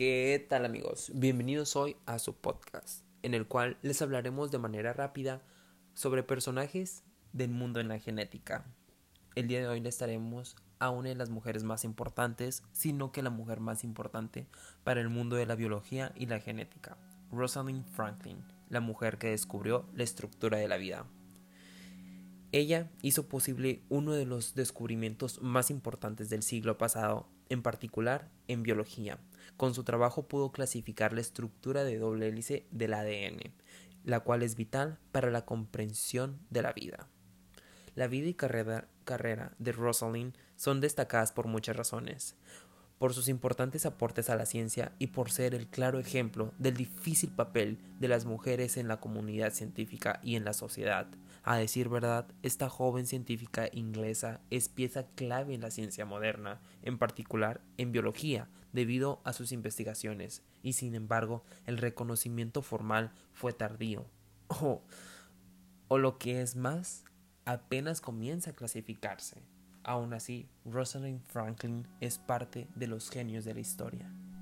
¿Qué tal amigos? Bienvenidos hoy a su podcast, en el cual les hablaremos de manera rápida sobre personajes del mundo en la genética. El día de hoy les estaremos a una de las mujeres más importantes, sino que la mujer más importante para el mundo de la biología y la genética, Rosalind Franklin, la mujer que descubrió la estructura de la vida. Ella hizo posible uno de los descubrimientos más importantes del siglo pasado, en particular en biología. Con su trabajo pudo clasificar la estructura de doble hélice del ADN, la cual es vital para la comprensión de la vida. La vida y carrera, de Rosalind son destacadas por muchas razones por sus importantes aportes a la ciencia y por ser el claro ejemplo del difícil papel de las mujeres en la comunidad científica y en la sociedad. A decir verdad, esta joven científica inglesa es pieza clave en la ciencia moderna, en particular en biología, debido a sus investigaciones, y sin embargo el reconocimiento formal fue tardío. O, o lo que es más, apenas comienza a clasificarse. Aún así, Rosalind Franklin es parte de los genios de la historia.